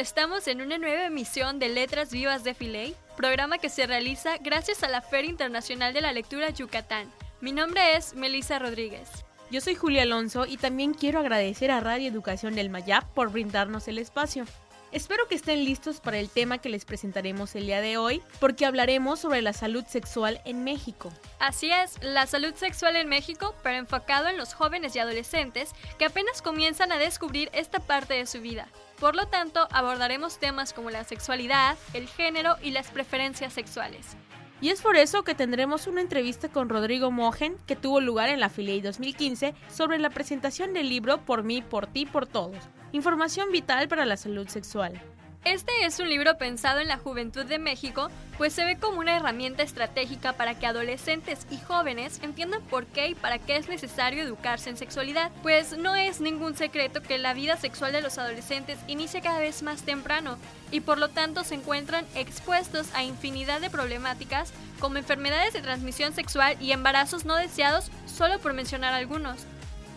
Estamos en una nueva emisión de Letras Vivas de Filey, programa que se realiza gracias a la Feria Internacional de la Lectura Yucatán. Mi nombre es Melissa Rodríguez. Yo soy Julia Alonso y también quiero agradecer a Radio Educación del Mayap por brindarnos el espacio. Espero que estén listos para el tema que les presentaremos el día de hoy, porque hablaremos sobre la salud sexual en México. Así es, la salud sexual en México, pero enfocado en los jóvenes y adolescentes que apenas comienzan a descubrir esta parte de su vida. Por lo tanto, abordaremos temas como la sexualidad, el género y las preferencias sexuales. Y es por eso que tendremos una entrevista con Rodrigo Mogen, que tuvo lugar en la Filey 2015, sobre la presentación del libro Por mí, por ti, por todos. Información vital para la salud sexual. Este es un libro pensado en la juventud de México, pues se ve como una herramienta estratégica para que adolescentes y jóvenes entiendan por qué y para qué es necesario educarse en sexualidad, pues no es ningún secreto que la vida sexual de los adolescentes inicia cada vez más temprano y por lo tanto se encuentran expuestos a infinidad de problemáticas como enfermedades de transmisión sexual y embarazos no deseados, solo por mencionar algunos.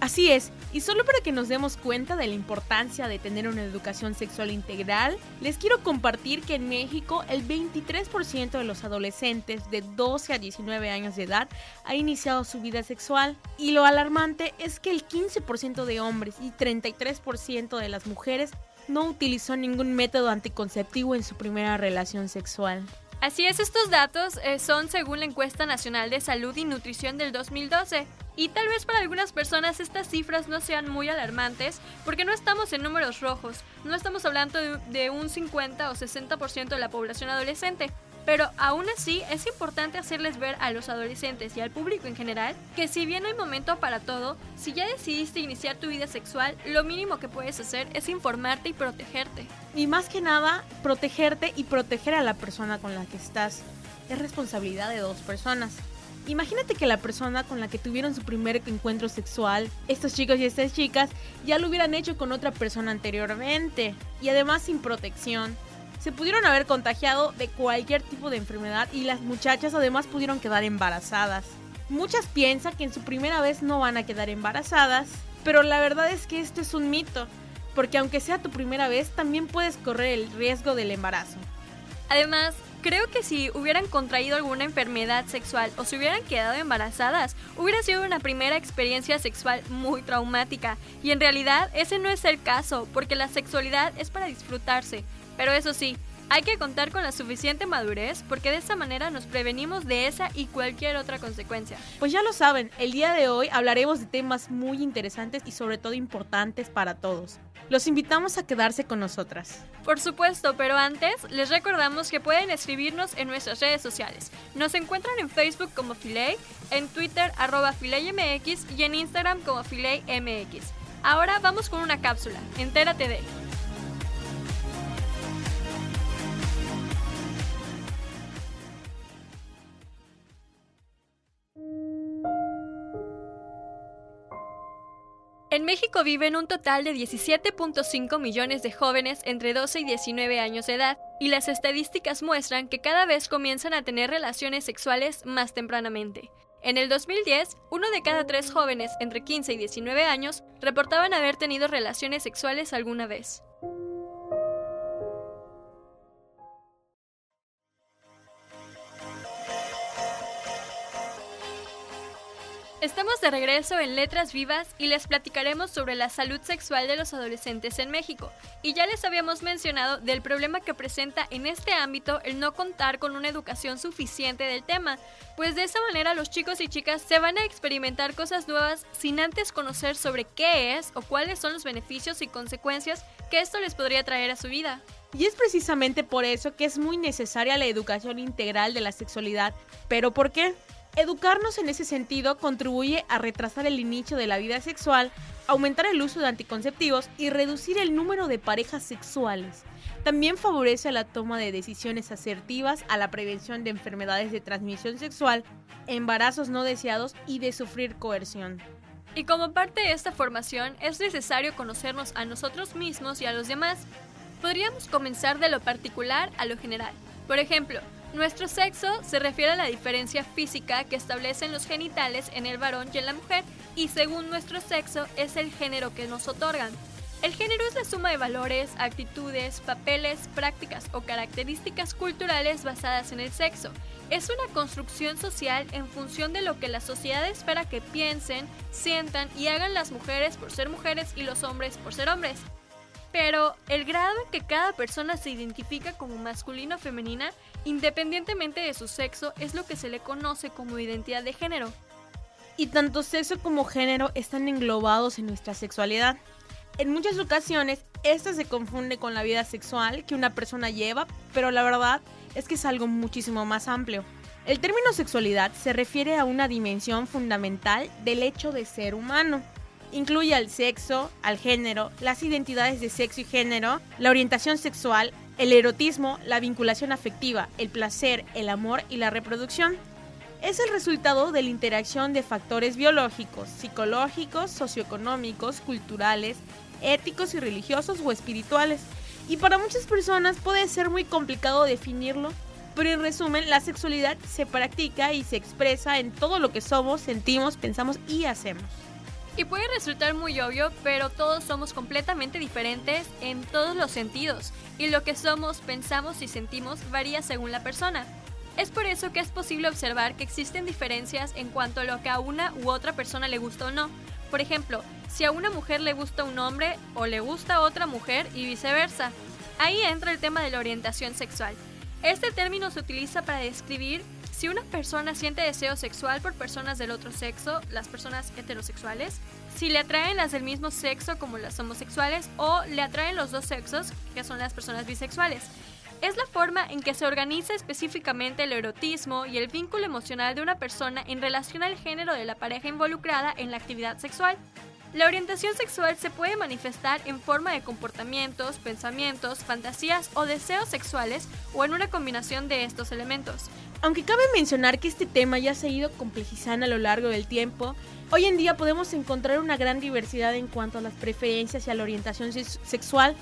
Así es, y solo para que nos demos cuenta de la importancia de tener una educación sexual integral, les quiero compartir que en México el 23% de los adolescentes de 12 a 19 años de edad ha iniciado su vida sexual. Y lo alarmante es que el 15% de hombres y 33% de las mujeres no utilizó ningún método anticonceptivo en su primera relación sexual. Así es, estos datos eh, son según la encuesta nacional de salud y nutrición del 2012. Y tal vez para algunas personas estas cifras no sean muy alarmantes porque no estamos en números rojos, no estamos hablando de, un 50 o 60% de la población adolescente. Pero aún así es importante hacerles ver a los adolescentes y al público en general que si bien hay momento para todo, si ya decidiste iniciar tu vida sexual, lo mínimo que puedes hacer es informarte y protegerte. Y más que nada, protegerte y proteger a la persona con la que estás. Es responsabilidad de dos personas. Imagínate que la persona con la que tuvieron su primer encuentro sexual, estos chicos y estas chicas, ya lo hubieran hecho con otra persona anteriormente. Y además sin protección. Se pudieron haber contagiado de cualquier tipo de enfermedad y las muchachas además pudieron quedar embarazadas. Muchas piensan que en su primera vez no van a quedar embarazadas, pero la verdad es que esto es un mito, porque aunque sea tu primera vez, también puedes correr el riesgo del embarazo. Además, creo que si hubieran contraído alguna enfermedad sexual o se hubieran quedado embarazadas, hubiera sido una primera experiencia sexual muy traumática. Y en realidad ese no es el caso, porque la sexualidad es para disfrutarse. Pero eso sí, hay que contar con la suficiente madurez porque de esa manera nos prevenimos de esa y cualquier otra consecuencia. Pues ya lo saben, el día de hoy hablaremos de temas muy interesantes y sobre todo importantes para todos. Los invitamos a quedarse con nosotras. Por supuesto, pero antes les recordamos que pueden escribirnos en nuestras redes sociales. Nos encuentran en Facebook como Filey, en Twitter arroba FileyMX y en Instagram como FileyMX. Ahora vamos con una cápsula, entérate de En México viven un total de 17.5 millones de jóvenes entre 12 y 19 años de edad, y las estadísticas muestran que cada vez comienzan a tener relaciones sexuales más tempranamente. En el 2010, uno de cada tres jóvenes entre 15 y 19 años reportaban haber tenido relaciones sexuales alguna vez. Estamos de regreso en Letras Vivas y les platicaremos sobre la salud sexual de los adolescentes en México. Y ya les habíamos mencionado del problema que presenta en este ámbito el no contar con una educación suficiente del tema, pues de esa manera los chicos y chicas se van a experimentar cosas nuevas sin antes conocer sobre qué es o cuáles son los beneficios y consecuencias que esto les podría traer a su vida. Y es precisamente por eso que es muy necesaria la educación integral de la sexualidad. ¿Pero por qué? Educarnos en ese sentido contribuye a retrasar el inicio de la vida sexual aumentar el uso de anticonceptivos y reducir el número de parejas sexuales. También favorece la toma de decisiones asertivas a la prevención de enfermedades de transmisión sexual, embarazos no deseados y de sufrir coerción. Y como parte de esta formación es necesario conocernos a nosotros mismos y a los demás. Podríamos comenzar de lo particular a lo general. Por ejemplo, nuestro sexo se refiere a la diferencia física que establecen los genitales en el varón y en la mujer, y según nuestro sexo es el género que nos otorgan. El género es la suma de valores, actitudes, papeles, prácticas o características culturales basadas en el sexo. Es una construcción social en función de lo que la sociedad espera que piensen, sientan y hagan las mujeres por ser mujeres y los hombres por ser hombres. Pero el grado en que cada persona se identifica como masculino o femenina, independientemente de su sexo, es lo que se le conoce como identidad de género. Y tanto sexo como género están englobados en nuestra sexualidad. En muchas ocasiones, esta se confunde con la vida sexual que una persona lleva, pero la verdad es que es algo muchísimo más amplio. El término sexualidad se refiere a una dimensión fundamental del hecho de ser humano incluye al sexo, al género, las identidades de sexo y género, la orientación sexual, el erotismo, la vinculación afectiva, el placer, el amor y la reproducción. Es el resultado de la interacción de factores biológicos, psicológicos, socioeconómicos, culturales, éticos y religiosos o espirituales. Y para muchas personas puede ser muy complicado definirlo, pero en resumen, la sexualidad se practica y se expresa en todo lo que somos, sentimos, pensamos y hacemos. Y puede resultar muy obvio, pero todos somos completamente diferentes en todos los sentidos, y lo que somos, pensamos y sentimos varía según la persona. Es por eso que es posible observar que existen diferencias en cuanto a lo que a una u otra persona le gusta o no. Por ejemplo, si a una mujer le gusta un hombre o le gusta otra mujer y viceversa. Ahí entra el tema de la orientación sexual. Este término se utiliza para describir si una persona siente deseo sexual por personas del otro sexo, las personas heterosexuales, si le atraen las del mismo sexo como las homosexuales o le atraen los dos sexos, que son las personas bisexuales. Es la forma en que se organiza específicamente el erotismo y el vínculo emocional de una persona en relación al género de la pareja involucrada en la actividad sexual. La orientación sexual se puede manifestar en forma de comportamientos, pensamientos, fantasías o deseos sexuales o en una combinación de estos elementos. Aunque cabe mencionar que este tema ya se ha ido complejizando a lo largo del tiempo, hoy en día podemos encontrar una gran diversidad en cuanto a las preferencias y a la orientación sexual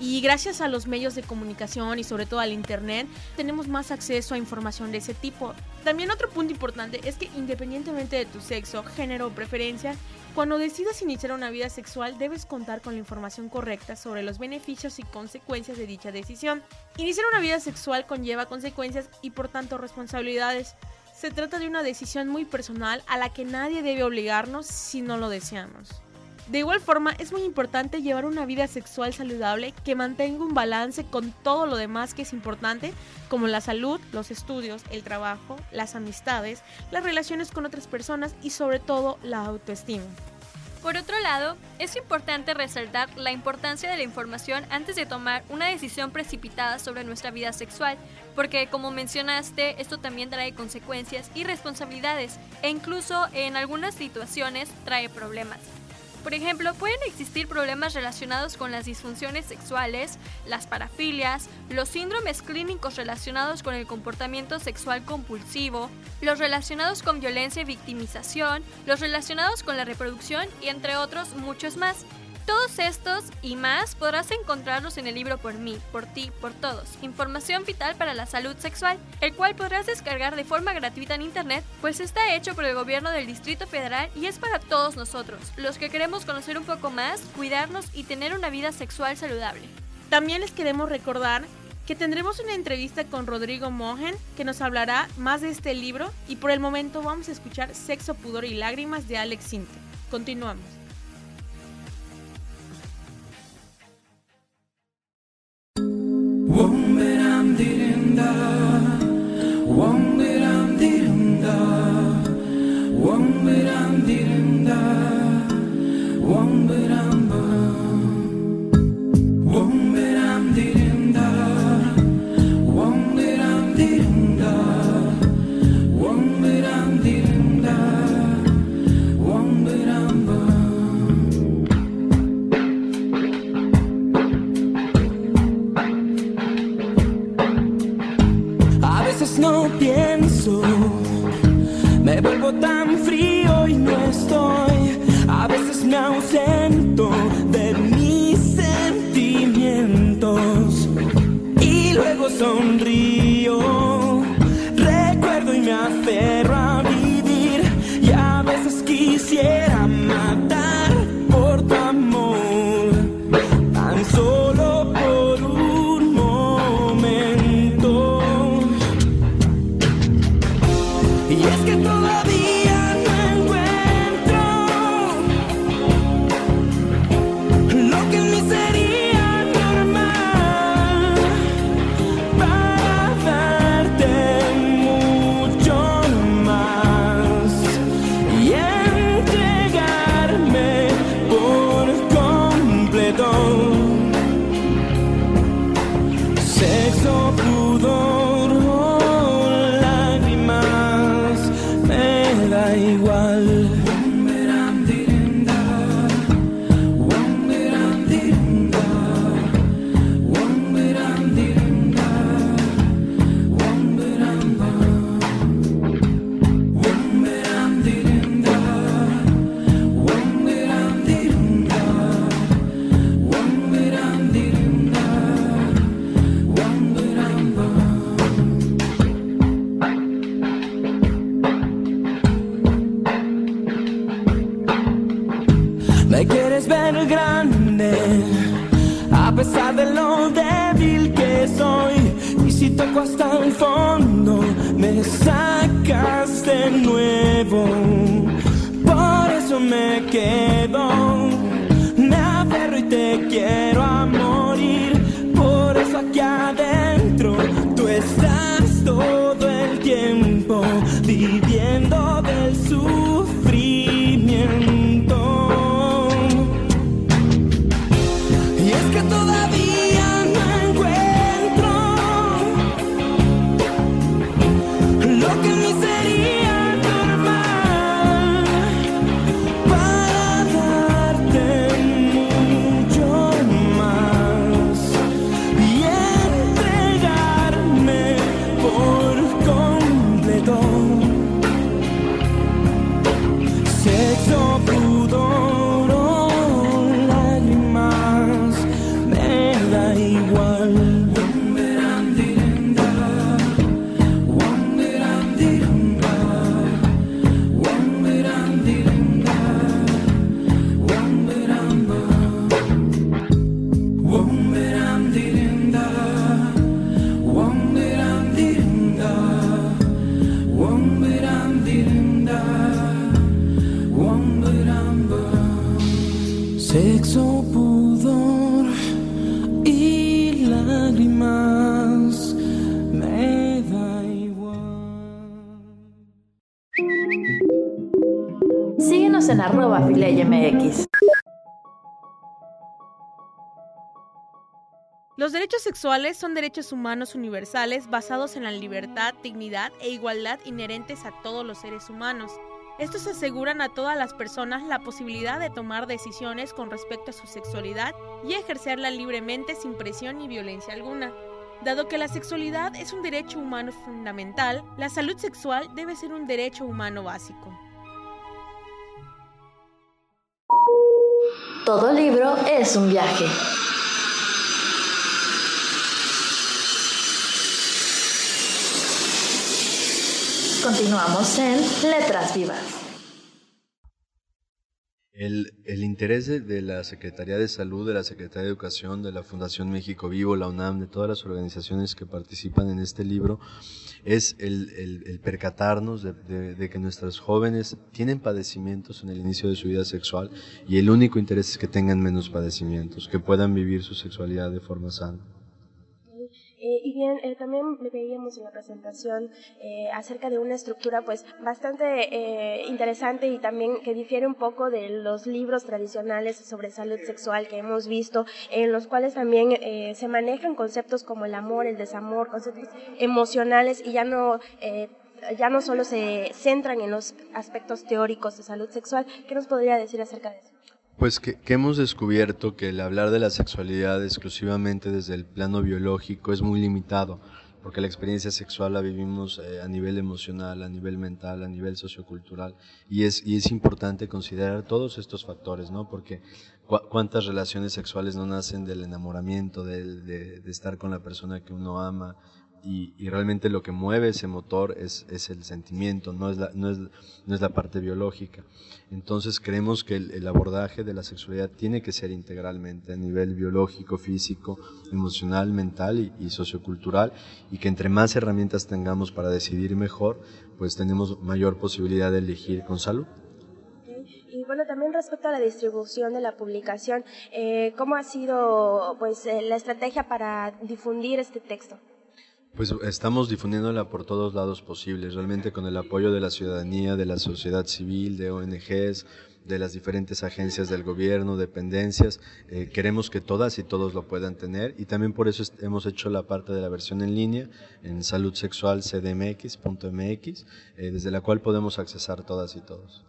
y gracias a los medios de comunicación y sobre todo al Internet, tenemos más acceso a información de ese tipo. También otro punto importante es que independientemente de tu sexo, género o preferencia, cuando decidas iniciar una vida sexual debes contar con la información correcta sobre los beneficios y consecuencias de dicha decisión. Iniciar una vida sexual conlleva consecuencias y por tanto responsabilidades. Se trata de una decisión muy personal a la que nadie debe obligarnos si no lo deseamos. De igual forma, es muy importante llevar una vida sexual saludable que mantenga un balance con todo lo demás que es importante, como la salud, los estudios, el trabajo, las amistades, las relaciones con otras personas y sobre todo la autoestima. Por otro lado, es importante resaltar la importancia de la información antes de tomar una decisión precipitada sobre nuestra vida sexual, porque como mencionaste, esto también trae consecuencias y responsabilidades, e incluso en algunas situaciones trae problemas. Por ejemplo, pueden existir problemas relacionados con las disfunciones sexuales, las parafilias, los síndromes clínicos relacionados con el comportamiento sexual compulsivo, los relacionados con violencia y victimización, los relacionados con la reproducción y entre otros muchos más. Todos estos y más podrás encontrarlos en el libro Por mí, por ti, por todos. Información vital para la salud sexual, el cual podrás descargar de forma gratuita en internet, pues está hecho por el gobierno del Distrito Federal y es para todos nosotros, los que queremos conocer un poco más, cuidarnos y tener una vida sexual saludable. También les queremos recordar que tendremos una entrevista con Rodrigo Mohen que nos hablará más de este libro y por el momento vamos a escuchar Sexo, Pudor y Lágrimas de Alex Sinte. Continuamos. Wong biram dirim da, wong biram dirim da. En arroba FileyMX. Los derechos sexuales son derechos humanos universales basados en la libertad, dignidad e igualdad inherentes a todos los seres humanos. Estos aseguran a todas las personas la posibilidad de tomar decisiones con respecto a su sexualidad y ejercerla libremente sin presión ni violencia alguna. Dado que la sexualidad es un derecho humano fundamental, la salud sexual debe ser un derecho humano básico. Todo libro es un viaje. Continuamos en Letras Vivas. El, el interés de, de la Secretaría de Salud, de la Secretaría de Educación, de la Fundación México Vivo, la UNAM, de todas las organizaciones que participan en este libro, es el, el- el percatarnos de, de- de que nuestros jóvenes tienen padecimientos en el inicio de su vida sexual y el único interés es que tengan menos padecimientos, que puedan vivir su sexualidad de forma sana. Bien, eh, también veíamos en la presentación eh, acerca de una estructura pues bastante eh, interesante y también que difiere un poco de los libros tradicionales sobre salud sexual que hemos visto, en los cuales también eh, se manejan conceptos como el amor, el desamor, conceptos emocionales y ya no... ya no solo se centran en los aspectos teóricos de salud sexual. ¿Qué nos podría decir acerca de eso? Pues que, que hemos descubierto que el hablar de la sexualidad exclusivamente desde el plano biológico es muy limitado. porque la experiencia sexual la vivimos eh, a nivel emocional, a nivel mental, a nivel sociocultural, y es, y es importante considerar todos estos factores, ¿no? Porque cuántas relaciones sexuales no nacen del enamoramiento, de, de estar con la persona que uno ama, y, realmente lo que mueve ese motor es, el sentimiento, no es, la, parte biológica. Entonces creemos que el, abordaje de la sexualidad tiene que ser integralmente a nivel biológico, físico, emocional, mental y, sociocultural y que entre más herramientas tengamos para decidir mejor, pues tenemos mayor posibilidad de elegir con salud. Y bueno, también respecto a la distribución de la publicación, eh, ¿cómo ha sido pues eh, la estrategia para difundir este texto? Pues estamos difundiéndola por todos lados posibles, realmente con el apoyo de la ciudadanía, de la sociedad civil, de ONGs, de las diferentes agencias del gobierno, dependencias. Eh, queremos que todas y todos lo puedan tener y también por eso hemos hecho la parte de la versión en línea en saludsexualcdmx.mx, eh, desde la cual podemos accesar todas y todos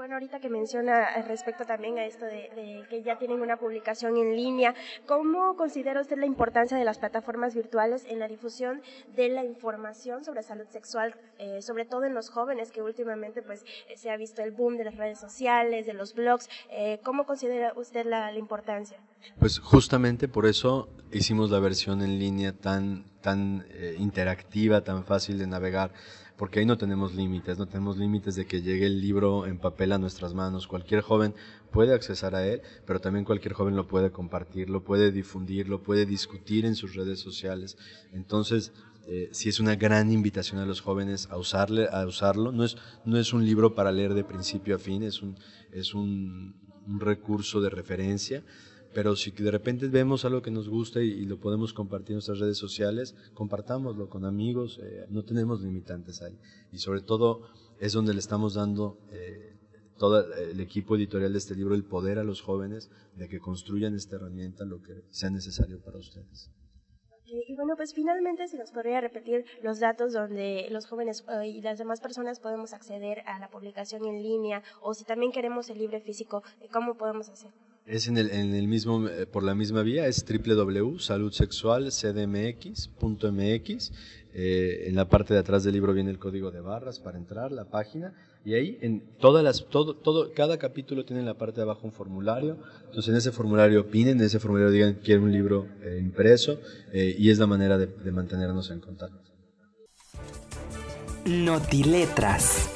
bueno, ahorita que menciona eh, respecto también a esto de, que ya tienen una publicación en línea, ¿cómo considera usted la importancia de las plataformas virtuales en la difusión de la información sobre salud sexual, eh, sobre todo en los jóvenes que últimamente pues eh, se ha visto el boom de las redes sociales, de los blogs? ¿Cómo considera usted la, importancia? Pues justamente por eso hicimos la versión en línea tan, tan interactiva, tan fácil de navegar porque ahí no tenemos límites, no tenemos límites de que llegue el libro en papel a nuestras manos. Cualquier joven puede accesar a él, pero también cualquier joven lo puede compartir, lo puede difundir, lo puede discutir en sus redes sociales. Entonces, eh, sí es una gran invitación a los jóvenes a, usarle, a usarlo. No es, no es un libro para leer de principio a fin, es un, es un, un recurso de referencia pero si de repente vemos algo que nos gusta y, lo podemos compartir en nuestras redes sociales, compartámoslo con amigos, eh, no tenemos limitantes ahí. Y sobre todo es donde le estamos dando eh, todo el equipo editorial de este libro el poder a los jóvenes de que construyan esta herramienta lo que sea necesario para ustedes. Y bueno, pues finalmente si nos podría repetir los datos donde los jóvenes eh, y las demás personas podemos acceder a la publicación en línea o si también queremos el libro físico, ¿cómo podemos hacer? Es en el, en el mismo, eh, por la misma vía, es www.saludsexualcdmx.mx. Eh, en la parte de atrás del libro viene el código de barras para entrar, la página, y ahí en todas las, todo, todo, cada capítulo tiene en la parte de abajo un formulario. Entonces en ese formulario opinen, en ese formulario digan quiero un libro eh, impreso, y es la manera de, de mantenernos en contacto. Notiletras.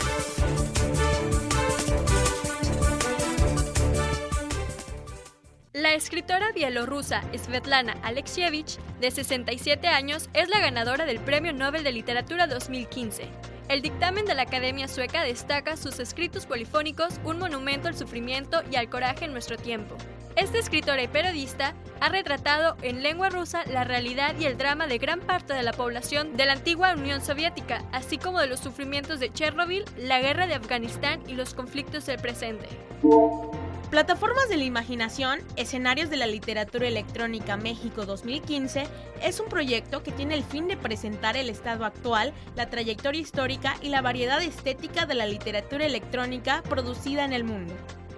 Escritora bielorrusa Svetlana Alexievich, de 67 años, es la ganadora del Premio Nobel de Literatura 2015. El dictamen de la Academia Sueca destaca sus escritos polifónicos, un monumento al sufrimiento y al coraje en nuestro tiempo. Esta escritora y periodista ha retratado en lengua rusa la realidad y el drama de gran parte de la población de la antigua Unión Soviética, así como de los sufrimientos de Chernobyl, la guerra de Afganistán y los conflictos del presente. Plataformas de la Imaginación, Escenarios de la Literatura Electrónica México 2015 es un proyecto que tiene el fin de presentar el estado actual, la trayectoria histórica y la variedad estética de la literatura electrónica producida en el mundo.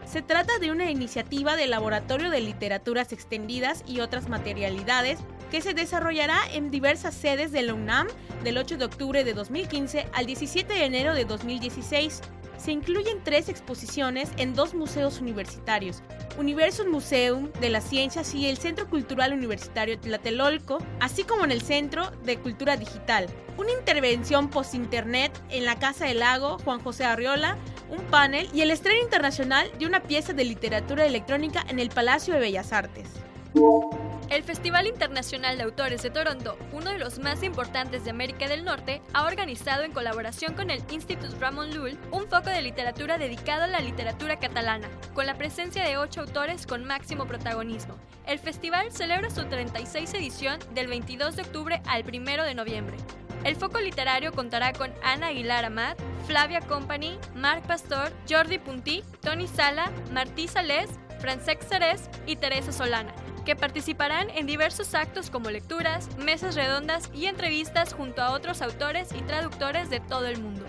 Se trata de una iniciativa del Laboratorio de Literaturas Extendidas y otras materialidades que se desarrollará en diversas sedes de la UNAM del 8 de octubre de 2015 al 17 de enero de 2016 se incluyen tres exposiciones en dos museos universitarios, Universo Museum de las Ciencias y el Centro Cultural Universitario Tlatelolco, así como en el Centro de Cultura Digital. Una intervención post-internet en la Casa del Lago Juan José Arriola, un panel y el estreno internacional de una pieza de literatura electrónica en el Palacio de Bellas Artes. El Festival Internacional de Autores de Toronto, uno de los más importantes de América del Norte, ha organizado en colaboración con el Institut Ramon Llull un foco de literatura dedicado a la literatura catalana, con la presencia de ocho autores con máximo protagonismo. El festival celebra su 36 edición del 22 de octubre al 1 de noviembre. El foco literario contará con Ana Aguilar Amat, Flavia Company, Marc Pastor, Jordi Puntí, Tony Sala, Martí Salés, Francesc Ceres y Teresa Solana que participarán en diversos actos como lecturas, mesas redondas y entrevistas junto a otros autores y traductores de todo el mundo.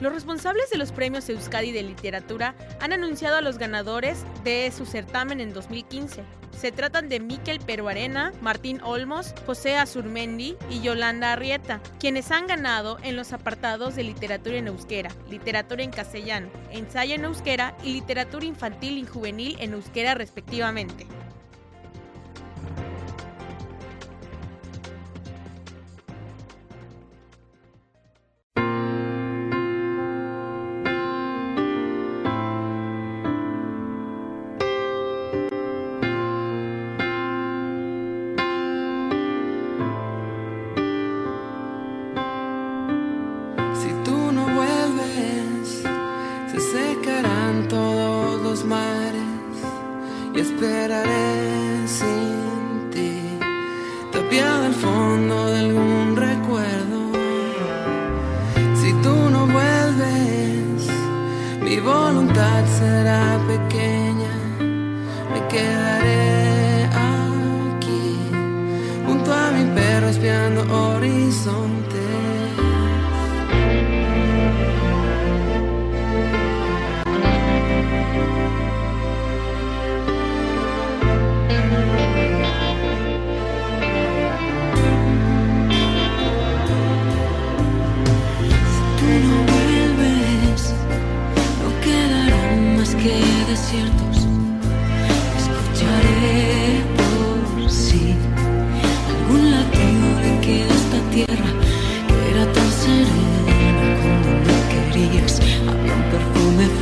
Los responsables de los premios Euskadi de Literatura han anunciado a los ganadores de su certamen en 2015. Se tratan de Miquel Peruarena, Martín Olmos, José Azurmendi y Yolanda Arrieta, quienes han ganado en los apartados de literatura en euskera, literatura en castellano, ensayo en euskera y literatura infantil y juvenil en euskera respectivamente. en horizonte.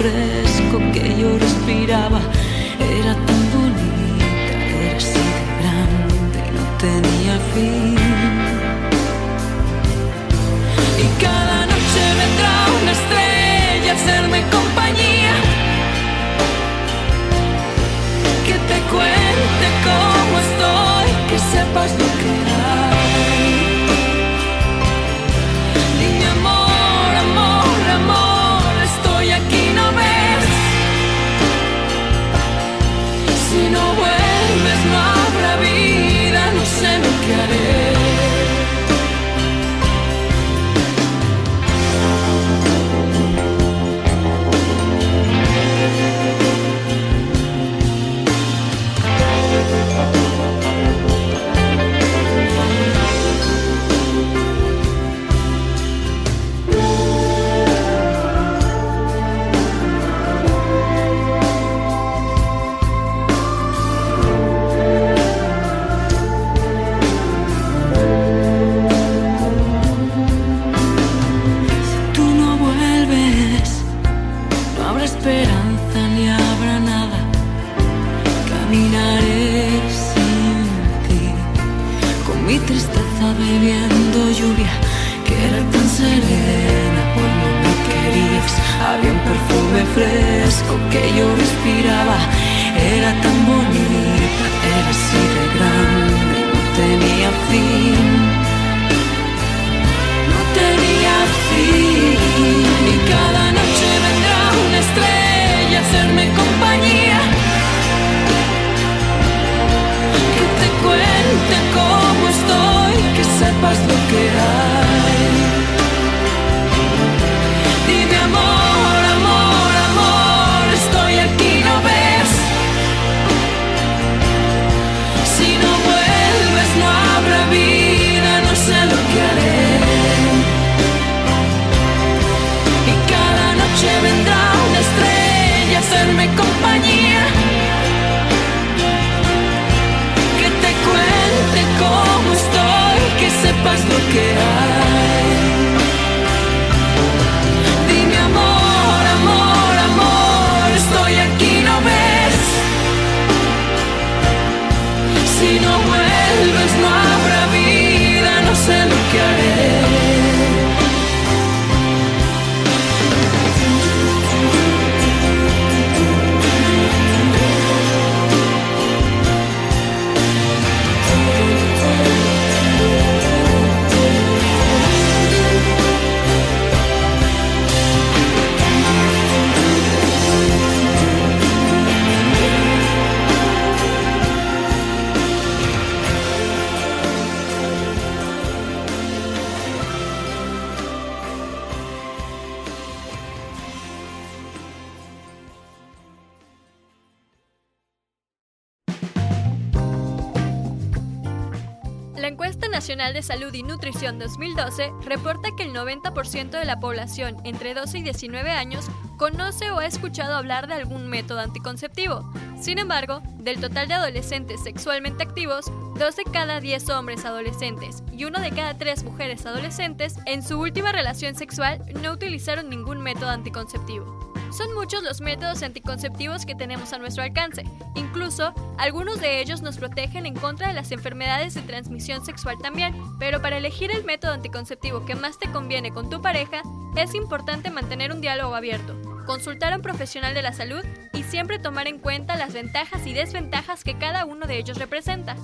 fresco que yo respiraba era tan bonita, era así de grande y no tenía fin. Y cada noche vendrá una estrella a hacerme compañía, que te cuente cómo estoy, que sepas habrá esperanza ni habrá nada. Caminaré sin ti, con mi tristeza bebiendo lluvia, que era tan serena cuando me querías. Había un perfume fresco que yo respiraba, era tan bonita, era así de grande, no tenía fin. No tenía fin, y cada noche que te cuente cómo estoy, que sepas lo que hay. Encuesta nacional de salud y nutrición 2012 reporta que el 90% de la población entre 12 y 19 años conoce o ha escuchado hablar de algún método anticonceptivo. Sin embargo, del total de adolescentes sexualmente activos, 2 de cada 10 hombres adolescentes y 1 de cada 3 mujeres adolescentes en su última relación sexual no utilizaron ningún método anticonceptivo. Son muchos los métodos anticonceptivos que tenemos a nuestro alcance. Incluso, algunos de ellos nos protegen en contra de las enfermedades de transmisión sexual también. Pero para elegir el método anticonceptivo que más te conviene con tu pareja, es importante mantener un diálogo abierto, consultar a un profesional de la salud y siempre tomar en cuenta las ventajas y desventajas que cada uno de ellos representa.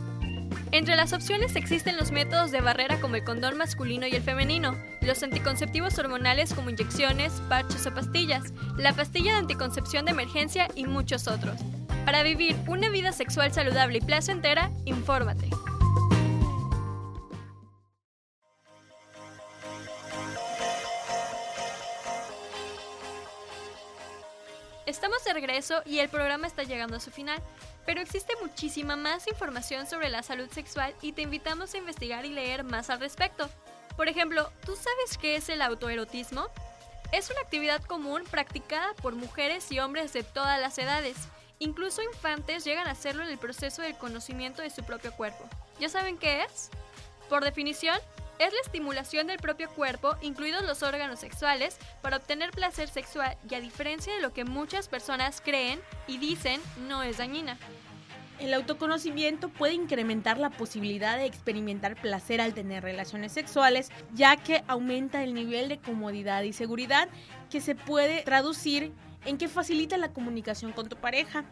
Entre las opciones existen los métodos de barrera como el condón masculino y el femenino, los anticonceptivos hormonales como inyecciones, parches o pastillas, la pastilla de anticoncepción de emergencia y muchos otros. Para vivir una vida sexual saludable y placentera, infórmate. Estamos de regreso y el programa está llegando a su final, pero existe muchísima más información sobre la salud sexual y te invitamos a investigar y leer más al respecto. Por ejemplo, ¿tú sabes qué es el autoerotismo? Es una actividad común practicada por mujeres y hombres de todas las edades. Incluso infantes llegan a hacerlo en el proceso del conocimiento de su propio cuerpo. ¿Ya saben qué es? Por definición, es la estimulación del propio cuerpo, incluidos los órganos sexuales, para obtener placer sexual y a diferencia de lo que muchas personas creen y dicen, no es dañina. El autoconocimiento puede incrementar la posibilidad de experimentar placer al tener relaciones sexuales, ya que aumenta el nivel de comodidad y seguridad que se puede traducir en que facilita la comunicación con tu pareja.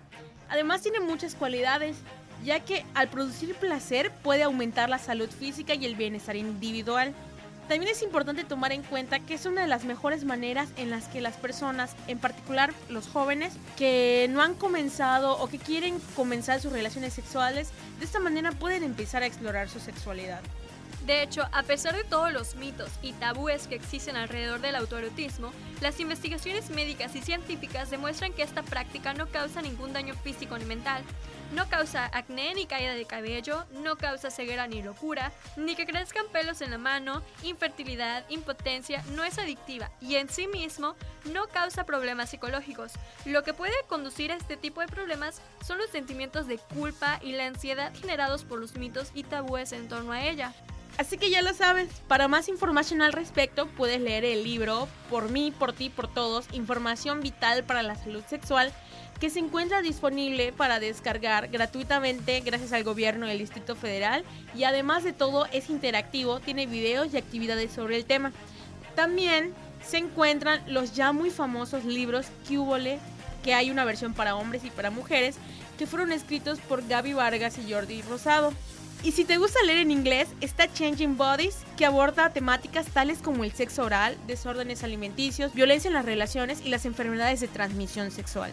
Además tiene muchas cualidades, ya que al producir placer puede aumentar la salud física y el bienestar individual. También es importante tomar en cuenta que es una de las mejores maneras en las que las personas, en particular los jóvenes, que no han comenzado o que quieren comenzar sus relaciones sexuales, de esta manera pueden empezar a explorar su sexualidad. De hecho, a pesar de todos los mitos y tabúes que existen alrededor del autoerotismo, las investigaciones médicas y científicas demuestran que esta práctica no causa ningún daño físico ni mental. No causa acné ni caída de cabello, no causa ceguera ni locura, ni que crezcan pelos en la mano, infertilidad, impotencia, no es adictiva y en sí mismo no causa problemas psicológicos. Lo que puede conducir a este tipo de problemas son los sentimientos de culpa y la ansiedad generados por los mitos y tabúes en torno a ella. Así que ya lo sabes, para más información al respecto puedes leer el libro Por mí, por ti, por todos, Información Vital para la Salud Sexual, que se encuentra disponible para descargar gratuitamente gracias al gobierno del Distrito Federal y además de todo es interactivo, tiene videos y actividades sobre el tema. También se encuentran los ya muy famosos libros Cubole, que hay una versión para hombres y para mujeres, que fueron escritos por Gaby Vargas y Jordi Rosado. Y si te gusta leer en inglés, está Changing Bodies, que aborda temáticas tales como el sexo oral, desórdenes alimenticios, violencia en las relaciones y las enfermedades de transmisión sexual.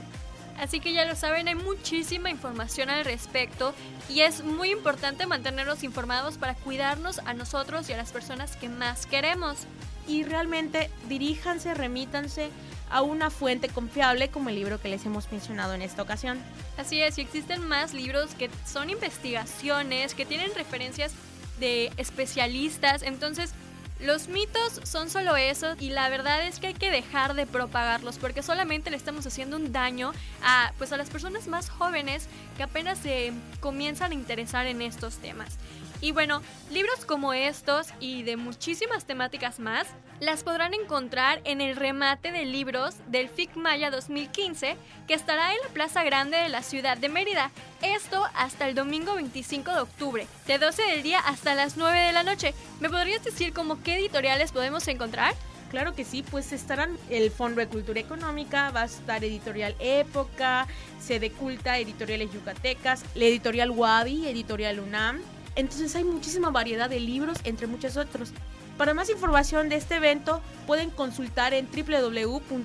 Así que ya lo saben, hay muchísima información al respecto y es muy importante mantenernos informados para cuidarnos a nosotros y a las personas que más queremos. Y realmente diríjanse, remítanse a una fuente confiable como el libro que les hemos mencionado en esta ocasión. Así es, y existen más libros que son investigaciones, que tienen referencias de especialistas, entonces los mitos son solo eso y la verdad es que hay que dejar de propagarlos porque solamente le estamos haciendo un daño a pues a las personas más jóvenes que apenas se comienzan a interesar en estos temas. Y bueno, libros como estos y de muchísimas temáticas más las podrán encontrar en el remate de libros del FIC Maya 2015 que estará en la Plaza Grande de la ciudad de Mérida. Esto hasta el domingo 25 de octubre, de 12 del día hasta las 9 de la noche. ¿Me podrías decir como qué editoriales podemos encontrar? Claro que sí, pues estarán el Fondo de Cultura Económica, va a estar Editorial Época, Sede Culta, Editoriales Yucatecas, la Editorial Wabi, Editorial UNAM, entonces hay muchísima variedad de libros, entre muchos otros. Para más información de este evento, pueden consultar en www.filey.mx.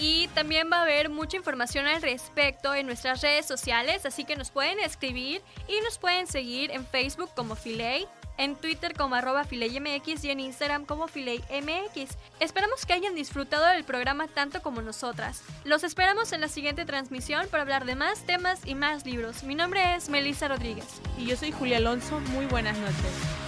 Y también va a haber mucha información al respecto en nuestras redes sociales, así que nos pueden escribir y nos pueden seguir en Facebook como Filey, en Twitter como arroba FileiMX y en Instagram como FileiMX. Esperamos que hayan disfrutado del programa tanto como nosotras. Los esperamos en la siguiente transmisión para hablar de más temas y más libros. Mi nombre es Melissa Rodríguez. Y yo soy Julia Alonso. Muy buenas noches.